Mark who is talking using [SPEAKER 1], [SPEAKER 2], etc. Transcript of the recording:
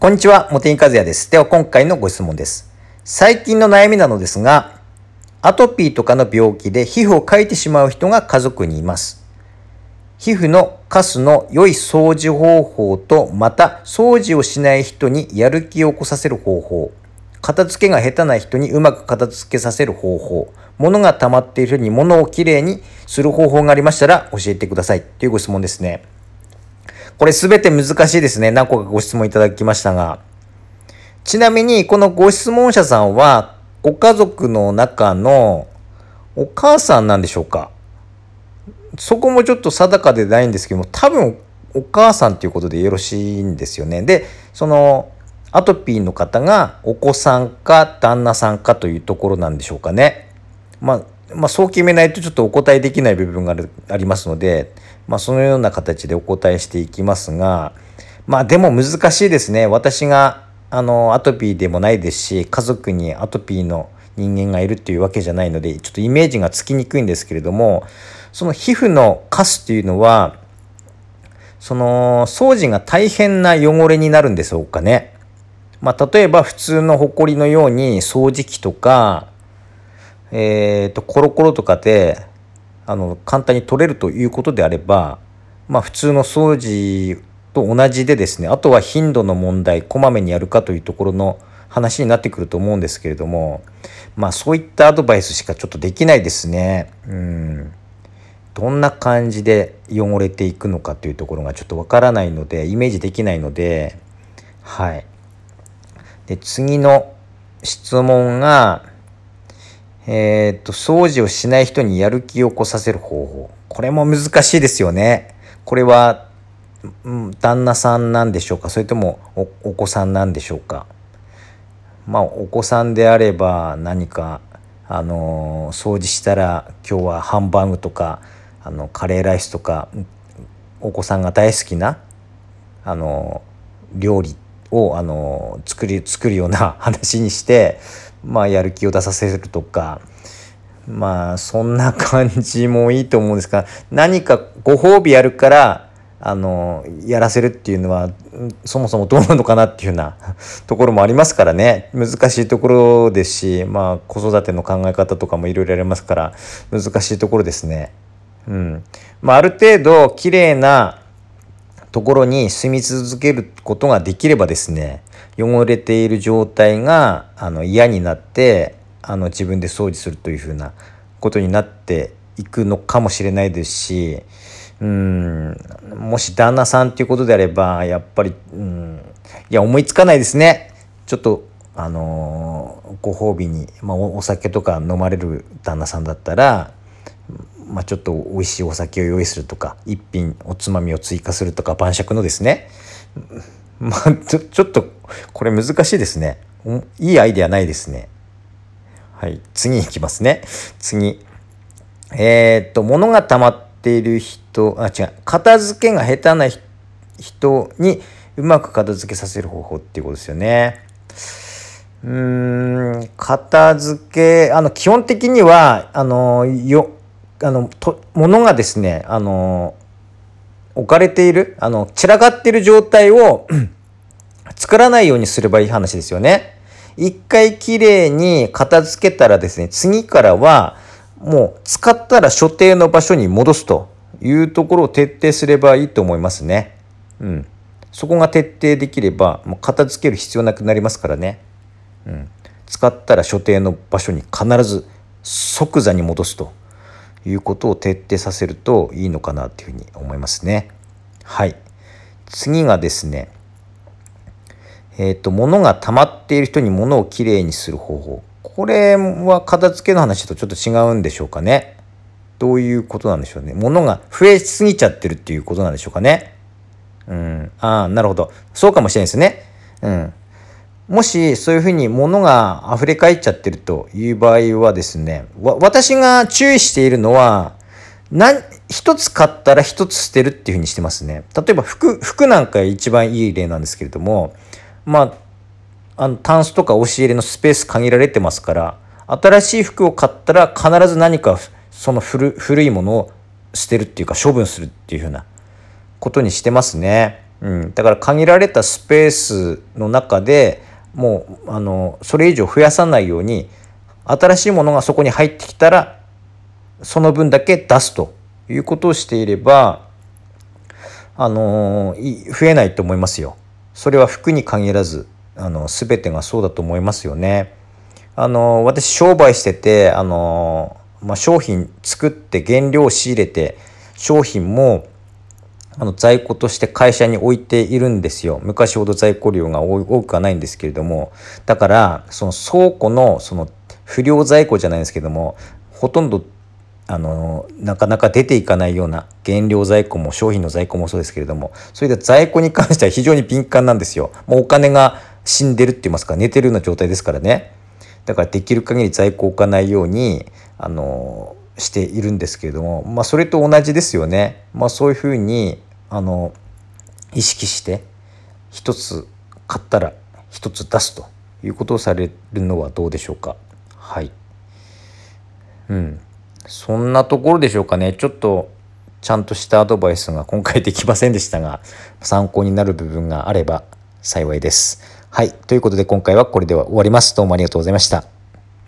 [SPEAKER 1] こんにちは、茂木和也です。では今回のご質問です。最近の悩みなのですが、アトピーとかの病気で皮膚をかいてしまう人が家族にいます。皮膚のカスの良い掃除方法と、また掃除をしない人にやる気を起こさせる方法、片付けが下手な人にうまく片付けさせる方法、物が溜まっている人に物をきれいにする方法がありましたら教えてくださいというご質問ですね。これすべて難しいですね。何個かご質問いただきましたが。ちなみに、このご質問者さんは、ご家族の中のお母さんなんでしょうかそこもちょっと定かでないんですけども、多分お母さんということでよろしいんですよね。で、その、アトピーの方がお子さんか旦那さんかというところなんでしょうかね。まあ、まあ、そう決めないとちょっとお答えできない部分がありますので、まあ、そのような形でお答えしていきますが、まあ、でも難しいですね。私が、あの、アトピーでもないですし、家族にアトピーの人間がいるっていうわけじゃないので、ちょっとイメージがつきにくいんですけれども、その皮膚のカスっていうのは、その、掃除が大変な汚れになるんでしょうかね。まあ、例えば普通のホコリのように掃除機とか、えっ、と、コロコロとかで、あの、簡単に取れるということであれば、まあ、普通の掃除と同じでですね、あとは頻度の問題、こまめにやるかというところの話になってくると思うんですけれども、まあ、そういったアドバイスしかちょっとできないですね。うん。どんな感じで汚れていくのかというところがちょっとわからないので、イメージできないので、はい。で、次の質問が、えーと、掃除をしない人にやる気を起こさせる方法。これも難しいですよね。これは、旦那さんなんでしょうか？それともおお子さんなんでしょうか？まあ、お子さんであれば何か、あのー掃除したら今日はハンバーグとか、あの、カレーライスとか、お子さんが大好きな、あのー料理を、あのー作り、作るような話にして、まあ、やる気を出させるとか、まあ、そんな感じもいいと思うんですが、何かご褒美やるから、あの、やらせるっていうのは、そもそもどうなのかなっていうような ところもありますからね。難しいところですし、まあ、子育ての考え方とかもいろいろありますから、難しいところですね。うん。まあ、ある程度、綺麗なところに住み続けることができればですね、汚れている状態があの嫌になってあの自分で掃除するというふうなことになっていくのかもしれないですしうんもし旦那さんっていうことであればやっぱりうんいや思いつかないですね。ちょっとあのご褒美に、まあ、おお酒とか飲まれる旦那さんだったらまあ、ちょっと美味しいお酒を用意するとか一品おつまみを追加するとか晩酌のですね。まあちょちょっとこれ難しいですね。いいアイデアないですね。はい次いきますね。次。えーっと物が溜まっている人あ違う。片付けが下手な人にうまく片付けさせる方法っていうことですよね。うーん片付けあの基本的にはあのよあのと物がですねあの置かれているあの散らかっている状態を作らないようにすればいい話ですよね。一回きれいに片付けたらですね次からはもう使ったら所定の場所に戻すというところを徹底すればいいと思いますね。うん、そこが徹底できればもう片付ける必要なくなりますからね。うん、使ったら所定の場所に必ず即座に戻すということを徹底させるといいのかなというふうに思いますね。はい。次がですね、えっ、と、物が溜まっている人に物をきれいにする方法。これは片付けの話とちょっと違うんでしょうかね。どういうことなんでしょうね。物が増えすぎちゃってるっていうことなんでしょうかね。うん。ああ、なるほど。そうかもしれないですね。うん。もしそういうふうに物が溢れ返っちゃってるという場合はですね、わ私が注意しているのは、なん一つ買ったら一つ捨てるっていうふうにしてますね。例えば服、服なんか一番いい例なんですけれども、まあ、あの、タンスとか押し入れのスペース限られてますから、新しい服を買ったら必ず何かその古古いものを捨てるっていうか処分するっていうふうなことにしてますね。うん、だから限られたスペースの中でもうあのそれ以上増やさないように新しいものがそこに入ってきたらその分だけ出すということをしていればあの増えないと思いますよ。それは服に限らずあの全てがそうだと思いますよね。あの私商売しててあの、まあ、商品作って原料を仕入れて商品もあの在庫として会社に置いているんですよ。昔ほど在庫量が多くはないんですけれども。だから、その倉庫のその不良在庫じゃないですけども、ほとんどあのなかなか出ていかないような原料在庫も商品の在庫もそうですけれどもそういった在庫に関しては非常に敏感なんですよ。もうお金が死んでるって言いますか寝てるような状態ですからね。だからできる限り在庫を置かないようにあのしているんですけれどもまあそれと同じですよね。まあそういうふうにあの意識して一つ買ったら一つ出すということをされるのはどうでしょうか？はい。うん。そんなところでしょうかね。ちょっとちゃんとしたアドバイスが今回できませんでしたが参考になる部分があれば幸いです。はい。ということで今回はこれでは終わります。どうもありがとうございました。